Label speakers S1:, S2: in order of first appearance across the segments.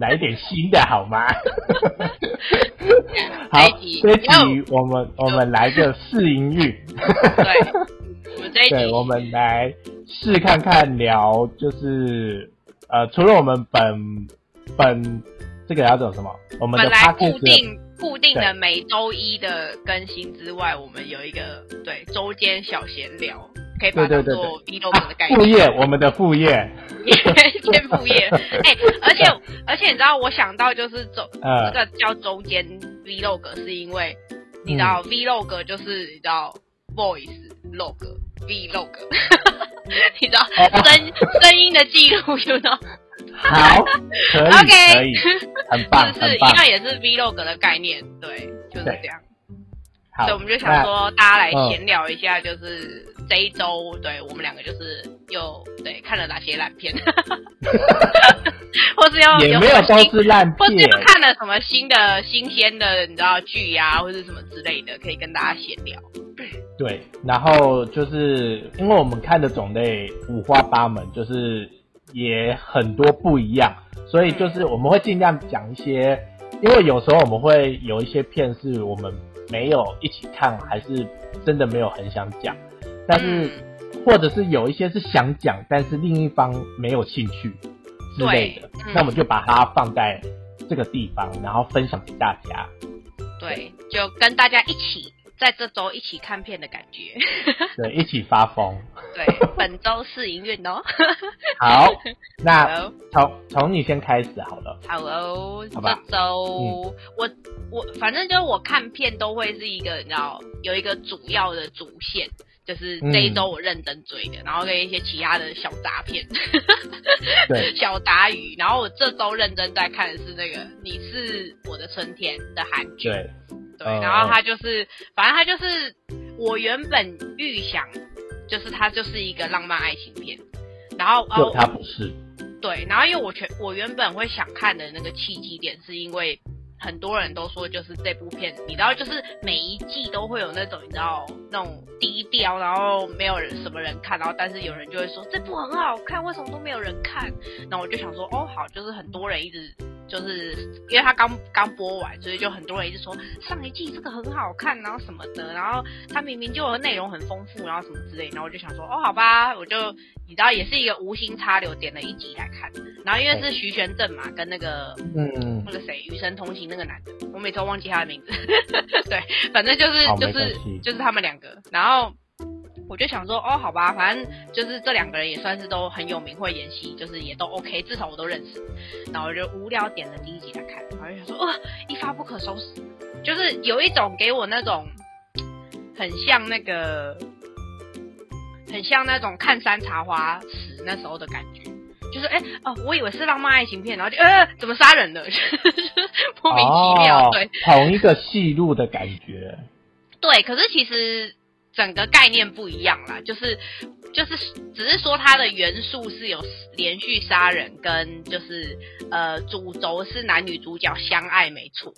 S1: 来一点新的好吗？好
S2: 这一集，
S1: 我们我们来个试营运，
S2: 对，我们这一集
S1: 对，我们来试看看聊，就是呃，除了我们本本这个要叫什么，我们的
S2: 本来固定固定的每周一的更新之外，我们有一个对周间小闲聊，可以把它做 vlog 的概念。副。
S1: 业，我们的副业，
S2: 兼副业，哎、而且而且你知道，我想到就是周这
S1: 呃，
S2: 个叫周间 vlog，是因为你知道、vlog 就是你知道 voice log vlog，你知道
S1: 哦。
S2: 声声音的记录，you know，
S1: 好，可以
S2: OK
S1: 可以，很棒
S2: 是不是？
S1: 很棒。
S2: 一，样也是 vlog 的概念？对，就是这样。
S1: 好，
S2: 所以我们就想说，大家来
S1: 嗯。
S2: 闲聊一下，就是这一周，对我们两个就是又对看了哪些烂片，或是要
S1: 也没有都是烂片
S2: 或是
S1: 片，
S2: 看了什么新的、新鲜的，你知道剧呀、或者什么之类的，可以跟大家闲聊。
S1: 对，然后就是因为我们看的种类五花八门，就是也很多不一样，所以就是我们会尽量讲一些，因为有时候我们会有一些片是我们没有一起看，还是真的没有很想讲，但是、
S2: 嗯
S1: 或者是有一些是想讲，但是另一方没有兴趣之类的那我们就把它放在这个地方，然后分享给大家。
S2: 对，就跟大家一起在这周一起看片的感觉。
S1: 对，一起发疯。
S2: 对，本周试营运哦。
S1: 好，那从从你先开始好了。
S2: 好哦，
S1: 好吧
S2: 这周、我我反正就是我看片都会是一个你知道有一个主要的主线，就是这一周我认真追的，然后跟一些其他的小杂片、
S1: 对，
S2: 小杂鱼，然后我这周认真在看的是那个《你是我的春天》的韩剧，
S1: 对，
S2: 然后它就是反正它就是我原本预想就是它就是一个浪漫爱情片，然后
S1: 就
S2: 哦
S1: 他不是。
S2: 对，然后因为我全我原本会想看的那个契机点，是因为很多人都说就是这部片，你知道，就是每一季都会有那种你知道那种低调，然后没有人什么人看，然后但是有人就会说这部很好看，为什么都没有人看？然后我就想说，哦，好，就是很多人一直就是因为他刚刚播完，所以就很多人一直说上一季这个很好看，然后什么的，然后他明明就有内容很丰富，然后什么之类，然后我就想说，哦，好吧，我就你知道也是一个无心插柳点了一集来看，然后因为是徐玄正嘛，跟那个
S1: 嗯。
S2: 那，个谁《与神同行》那个男的，我每次都忘记他的名字，对，反正就是就是就是他们两个，然后。我就想说，哦，好吧，反正就是这两个人也算是都很有名，会演戏，就是也都 OK，至少我都认识。然后我就无聊点了第一集来看，然后就想说，哇、一发不可收拾，就是有一种给我那种很像那个，很像那种看山茶花时那时候的感觉。就是哎、哦，我以为是浪漫爱情片，然后就呃怎么杀人的，莫名其妙。
S1: 哦
S2: 对
S1: 同一个戏路的感觉。
S2: 对，可是其实整个概念不一样啦，就是就是只是说它的元素是有连续杀人跟就是呃主轴是男女主角相爱没错，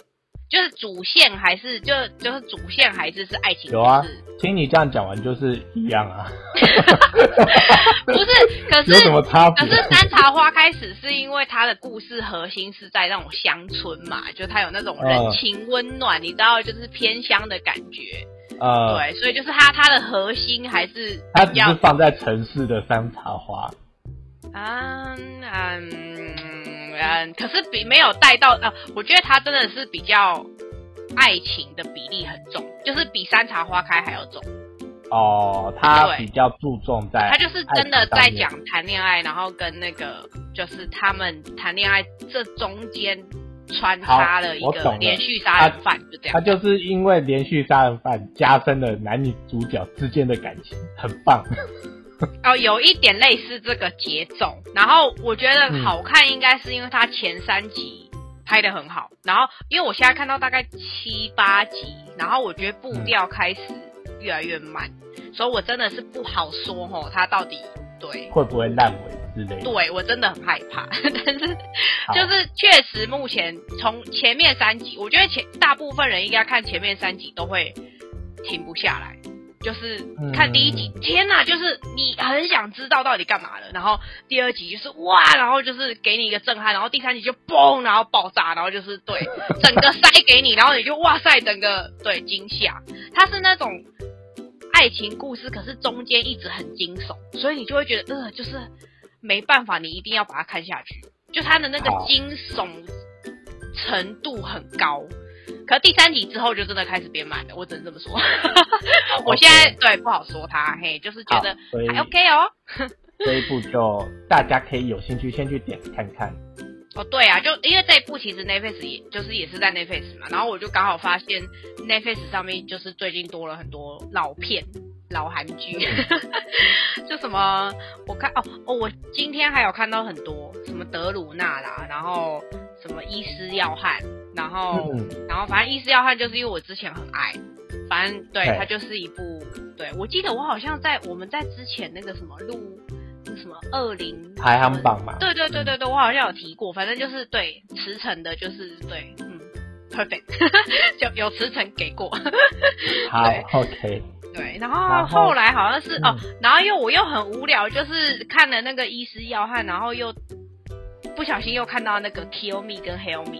S2: 就是主线还是就就是主线还是是爱情
S1: 有啊，听你这样讲完就是一样啊，
S2: 不是？可是
S1: 有什么差别
S2: 可？是山茶花开始是因为它的故事核心是在那种乡村嘛，就它有那种人
S1: 嗯
S2: 情温暖，你知道，就是偏乡的感觉。
S1: 呃，
S2: 对，所以就是它它的核心还是
S1: 它只是放在城市的山茶花。
S2: 嗯嗯嗯，可是比没有带到呃，我觉得它真的是比较爱情的比例很重，就是比山茶花开还要重。
S1: 哦，
S2: 他
S1: 比较注重在
S2: 他就是真的在讲谈恋爱，然后跟那个就是他们谈恋爱这中间穿插了一个连续杀人犯，就这样。他。
S1: 就是因为连续杀人犯加深了男女主角之间的感情，很棒。
S2: 哦，有一点类似这个节奏，然后我觉得
S1: 嗯
S2: 好看，应该是因为它前三集拍的很好，然后因为我现在看到大概七八集，然后我觉得步调开始越来越慢，所以我真的是不好说哦，它到底对。
S1: 会不会烂尾之类的？
S2: 对我真的很害怕，但是就是确实目前从前面三集，我觉得前大部分人应该看前面三集都会停不下来，就是看第一集，天哪，就是你很想知道到底干嘛了。然后第二集就是哇，然后就是给你一个震撼。然后第三集就嘣，然后爆炸，然后就是对整个塞给你，然后你就哇塞，整个对惊吓。它是那种爱情故事，可是中间一直很惊悚，所以你就会觉得呃，就是没办法，你一定要把它看下去。就它的那个惊悚程度很高。可第三集之后就真的开始变慢了，我只能这么说。我现在对不好说它，嘿，就是觉得还 OK 哦。
S1: 这一部就大家可以有兴趣先去点看看。
S2: 哦，对啊，就因为这一部其实 Netflix 也就是也是在 Netflix 嘛，然后我就刚好发现 Netflix 上面就是最近多了很多老片、老韩剧，就什么我看哦哦，我今天还有看到很多什么德鲁纳啦，然后什么伊斯要汉。然后，然后反正《伊斯要汉》就是因为我之前很爱，反正对它就是一部，对我记得我好像在我们在之前那个什么录那什么二零
S1: 排行榜嘛，
S2: 对对对对对，我好像有提过，反正就是对驰骋的，就是对，嗯，perfect，就有驰骋给过，
S1: 好，OK，
S2: 对，然后后来好像是哦，然后又我又很无聊，就是看了那个《医师要汉》，然后又不小心又看到那个《Kill Me》跟《Help Me》。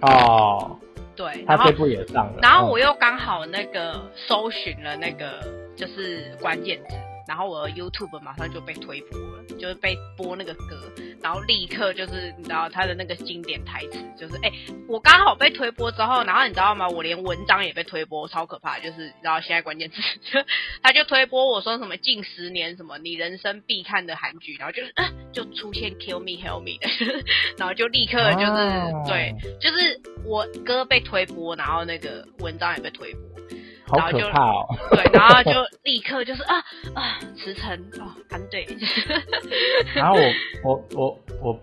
S1: 哦，
S2: 对，
S1: 他这部也上了，
S2: 然后我又刚好那个搜寻了那个就是关键字。然后我的 YouTube 马上就被推播了，就是被播那个歌，然后立刻就是你知道他的那个经典台词，就是哎，我刚好被推播之后，然后你知道吗？我连文章也被推播，超可怕！就是然后现在关键词就，他就推播我说什么近十年什么你人生必看的韩剧，然后就是就出现 Kill Me Help Me 的，然后就立刻就是对，就是我歌被推播，然后那个文章也被推播。
S1: 好可怕哦！
S2: 对，然后就立刻就是啊啊，驰骋哦，安对。
S1: 然后我 我我我，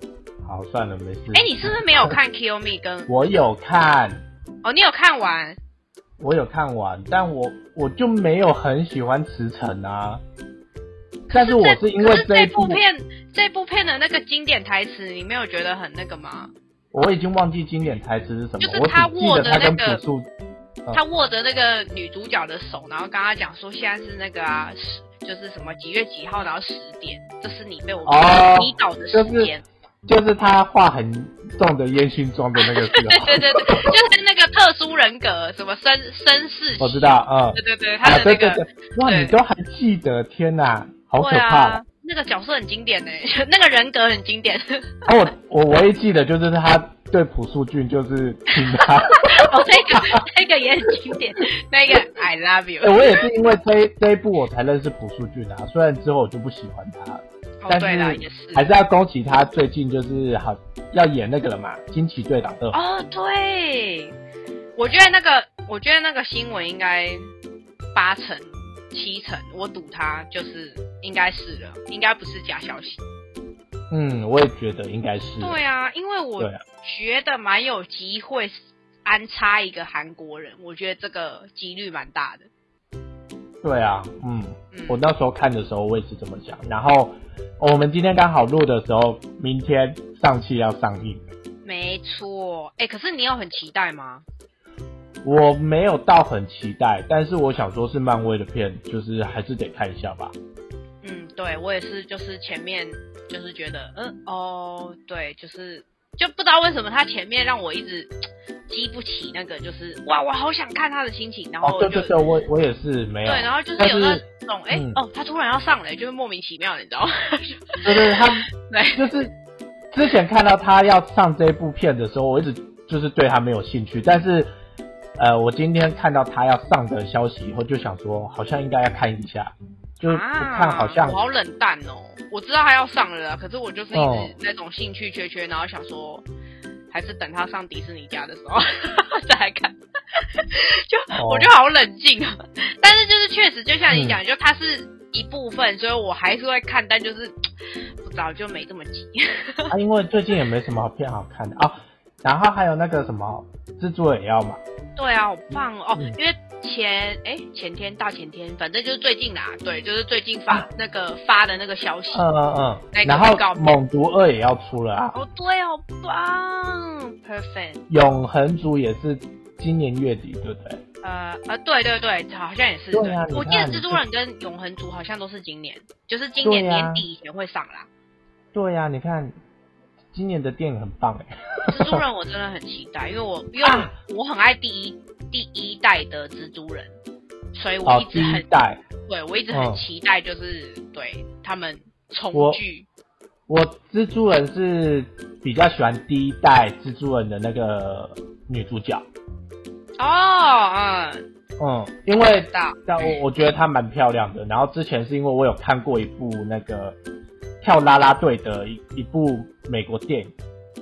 S1: 好算了，没事。
S2: 哎，你是不是没有看《Kill Me》跟？
S1: 我有看。
S2: 哦，你有看完？
S1: 我有看完，但我我就没有很喜欢驰骋啊。但是我是因为
S2: 这部片，这部片的那个经典台词，你没有觉得很那个吗？
S1: 我已经忘记经典台词是什么，
S2: 就是他握
S1: 的
S2: 那个。他握着那个女主角的手，然后跟他讲说：“现在是那个啊，十就是什么几月几号，然后十点，这是你被我迷倒的时间。”
S1: 就是他化很重的烟熏妆的那个时候。
S2: 对对对，就是那个特殊人格，什么绅绅士。
S1: 我知道，嗯，
S2: 对对对，他的那个。
S1: 哇，你都还记得？天哪，好可怕！
S2: 那个角色很经典呢，那个人格很经典。
S1: 我我唯一记得就是他。对朴树俊就是 听他，
S2: 哦，那个那个也很经典，那个 I love you。
S1: 我也是因为这这一部我才认识朴树俊啊，虽然之后我就不喜欢他，但是还是要恭喜他最近就是好要演那个了嘛，《惊奇队长二》。
S2: 哦，对，我觉得那个我觉得那个新闻应该八成七成，我赌他就是应该是了，应该不是假消息。
S1: 嗯，我也觉得应该是。
S2: 对啊，因为我觉得蛮有机会安插一个韩国人，我觉得这个几率蛮大的。
S1: 对啊，嗯，我那时候看的时候我也是这么想。然后我们今天刚好录的时候，明天上期要上映。
S2: 没错，哎，可是你有很期待吗？
S1: 我没有到很期待，但是我想说是漫威的片，就是还是得看一下吧。
S2: 嗯，对我也是，就是前面。就是觉得，嗯，哦，对，就是就不知道为什么他前面让我一直激不起那个，就是哇，我好想看他的心情，然后
S1: 对对对，我我也是没有，
S2: 对，然后就是有那种，哎，哦，他突然要上来，就是莫名其妙，你知道吗？
S1: 对对，他 对，就是之前看到他要上这部片的时候，我一直就是对他没有兴趣，但是呃，我今天看到他要上的消息以后，就想说，好像应该要看一下。就看好像
S2: 我好冷淡哦，我知道他要上了，可是我就是一直那种兴趣缺缺，然后想说还是等他上迪士尼家的时候 再来看，就我就好冷静啊。但是就是确实，就像你讲，就它是一部分，所以我还是会看，但就是不早就没这么急。
S1: 啊，因为最近也没什么片好看的啊。然后还有那个什么蜘蛛也要嘛？
S2: 对啊，好棒哦！因为前哎前天大前天，反正就是最近啦，对，就是最近发那个发的那个消息。
S1: 嗯嗯嗯。然后猛毒二也要出了啊！
S2: 哦对好，棒，perfect。
S1: 永恒族也是今年月底，对不对？
S2: 呃呃，对对对，好像也是。
S1: 对啊你
S2: 我记得蜘蛛人跟永恒族好像都是今年，就是今年年底以前会上啦。
S1: 对呀、你看今年的电影很棒哎。
S2: 蜘蛛人我真的很期待，因为我因为
S1: 啊
S2: 我很爱第一第一代的蜘蛛人，所以我
S1: 哦
S2: 一，直很
S1: 第一代，
S2: 对我一直很
S1: 嗯
S2: 期待，就是对他们重聚。
S1: 我蜘蛛人是比较喜欢第一代蜘蛛人的那个女主角，
S2: 哦，嗯，
S1: 嗯，因为，但我我觉得她蛮漂亮的。然后之前是因为我有看过一部那个跳啦啦队的一一部美国电影，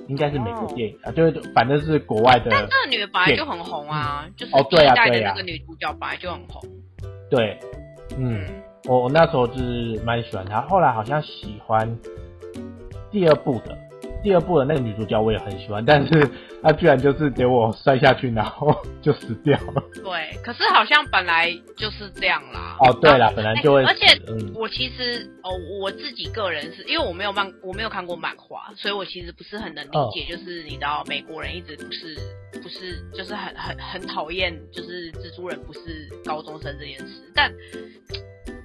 S1: 应该是美国电影、啊，就是反正是国外的，
S2: 但那个女的本来就很红啊，就是
S1: 哦对啊对啊
S2: 那个女主角本来就很红。
S1: 对，嗯，我我那时候就是蛮喜欢她，后来好像喜欢第二部的。第二部的那个女主角我也很喜欢，但是她居然就是给我摔下去，然后 就死掉了。
S2: 对，可是好像本来就是这样啦。
S1: 哦，对了，
S2: 然后
S1: 本来就会
S2: 而且
S1: 嗯，
S2: 我其实哦，我自己个人是因为我没有漫，我没有看过漫画，所以我其实不是很能理
S1: 哦
S2: 解，就是你知道美国人一直不是不是就是很很很讨厌就是蜘蛛人不是高中生这件事，但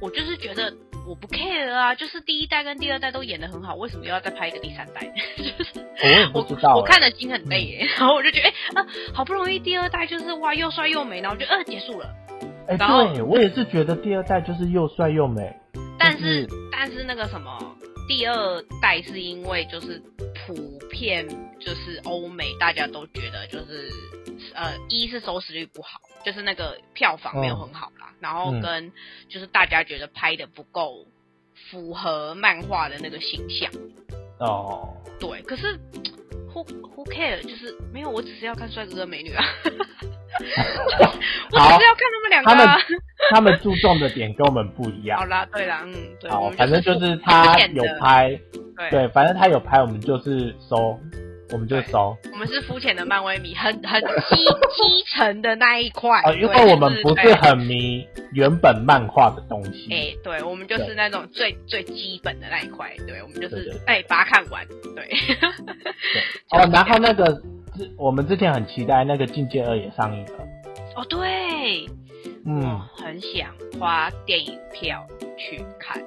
S2: 我就是觉得我不 care 啊，就是第一代跟第二代都演的很好，为什么又要再拍一个第三代？就是
S1: 我也不
S2: 我
S1: 知道欸，
S2: 我看的心很累耶，然后我就觉得哎、啊，好不容易第二代就是哇又帅又美，然后我就呃结束了。
S1: 哎、对我也是觉得第二代就是又帅又美，
S2: 但
S1: 就是
S2: 但是那个什么，第二代是因为就是普遍就是欧美大家都觉得就是呃一是收视率不好，就是那个票房没有很好啦，然后
S1: 嗯
S2: 跟就是大家觉得拍的不够符合漫画的那个形象，
S1: 哦，
S2: 对，可是。Who who care？就是没有，我只是要看帅哥跟美女啊，我只
S1: 好
S2: 是要看他们两个、
S1: 他们
S2: 啊。
S1: 他们注重的点跟我们不一样。
S2: 好啦，对啦，嗯，对，
S1: 好，反正就是他有拍，
S2: 对
S1: 对，反正他有拍，我们就是收，我们就
S2: 对
S1: 收。
S2: 我们是肤浅的漫威迷，很很基基 层的那一块。
S1: 啊，因为我们不
S2: 是
S1: 很迷原本漫画的东西。
S2: 哎、对，我们就是那种最最基本的那一块，对，我们就是哎把它看完，对。
S1: 对，哦，然后那个之我们之前很期待那个《境界二》也上映了。
S2: 哦，对，
S1: 嗯，
S2: 很想花电影票去看。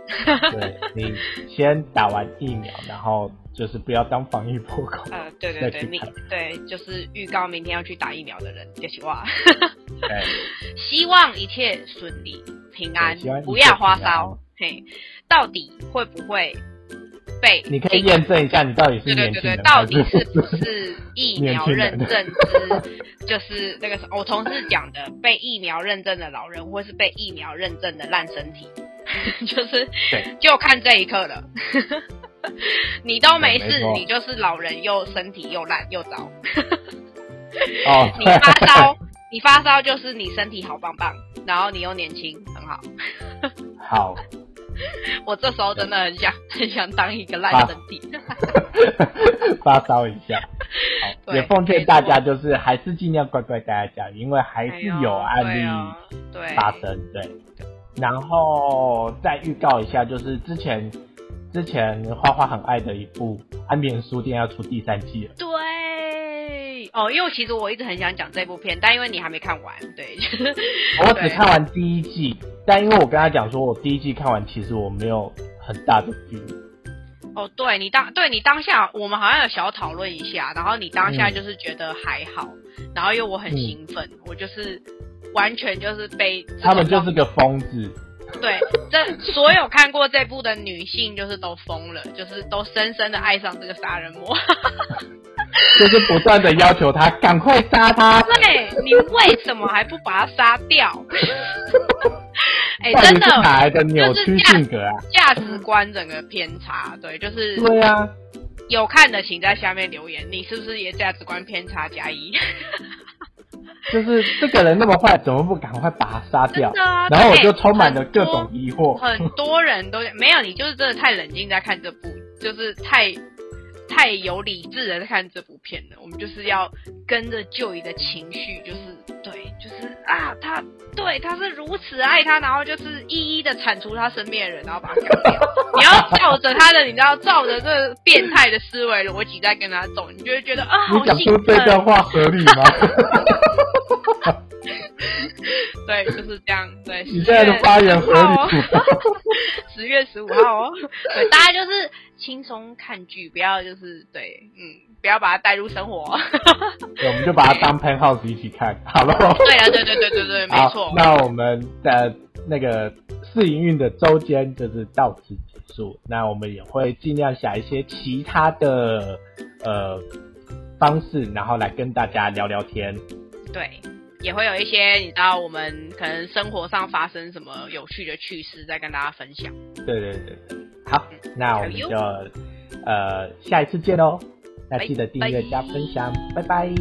S1: 对 你先打完疫苗，然后就是不要当防疫破口。
S2: 呃，对对对，明
S1: 再去看
S2: 对就是预告明天要去打疫苗的人，就是哇，
S1: 对，
S2: 希望一切顺利平安不要发烧。嘿，到底会不会被
S1: 你可以
S2: 禁
S1: 验证一下你到底是
S2: 对对对到底是不是疫苗认证之，就是那个什么我同事讲的，被疫苗认证的老人，或是被疫苗认证的烂身体，就是
S1: 对
S2: 就看这一刻了。你都没事，你就是老人又身体又烂又糟。
S1: 哦，
S2: 你发烧，你发烧就是你身体好棒棒，然后你又年轻，很好。
S1: 好，
S2: 我这时候真的很想很想当一个烂身体。
S1: 发烧一下。好，也奉劝大家就是还是尽量乖乖待在家里，因为还是有案例发生。对，然后再预告一下，就是之前之前花花很爱的一部《安眠书店》要出第三季了。
S2: 对，哦，因为其实我一直很想讲这部片，但因为你还没看完，对，
S1: 我 只看完第一季，但因为我跟他讲说，我第一季看完，其实我没有很大的 feel。
S2: 哦，对你当对你当下，我们好像有小讨论一下，然后你当下
S1: 嗯。
S2: 就是觉得还好，然后因为我很兴奋，我就是完全就是被
S1: 他们就是个疯子，
S2: 对，这所有看过这部的女性就是都疯了，就是都深深的爱上这个杀人魔。
S1: 就是不断的要求他赶快杀他。
S2: 对你为什么还不把他杀掉？哎、
S1: 到
S2: 真的
S1: 底是哪来的扭曲性格啊？
S2: 价值观整个偏差，对，就是
S1: 对啊，
S2: 有看的请在下面留言，你是不是也价值观偏差加一？
S1: 就是这个人那么坏，怎么不赶快把他杀掉然后我就充满了各种疑惑。
S2: 很多人都没有，你就是真的太冷静在看这部，就是太太有理智的在看这部片了。我们就是要跟着舅姨的情绪，就是对，就是啊，他对他是如此爱他，然后就是一一的铲除他身边的人，然后把他干掉。你要照着他的，你知道，照着这变态的思维逻辑在跟他走，你就会觉得啊，
S1: 你
S2: 好
S1: 讲出这。段话合理吗？
S2: 对，就是这样。对，
S1: 你现在的发言合理。
S2: 十月十五号哦，对，大家就是轻松看剧，不要就是对，嗯，不要把它带入生活。
S1: 对，我们就把它当 Penthouse 一起看，好了。
S2: 对啊，对对对对对，没错。
S1: 那我们的那个试营运的周间就是到此结束。那我们也会尽量想一些其他的呃方式，然后来跟大家聊聊天。
S2: 对。也会有一些你知道我们可能生活上发生什么有趣的趣事，再跟大家分享。
S1: 对对对对，好，那我们就呃下一次见喽，那记得订阅加分享，拜拜。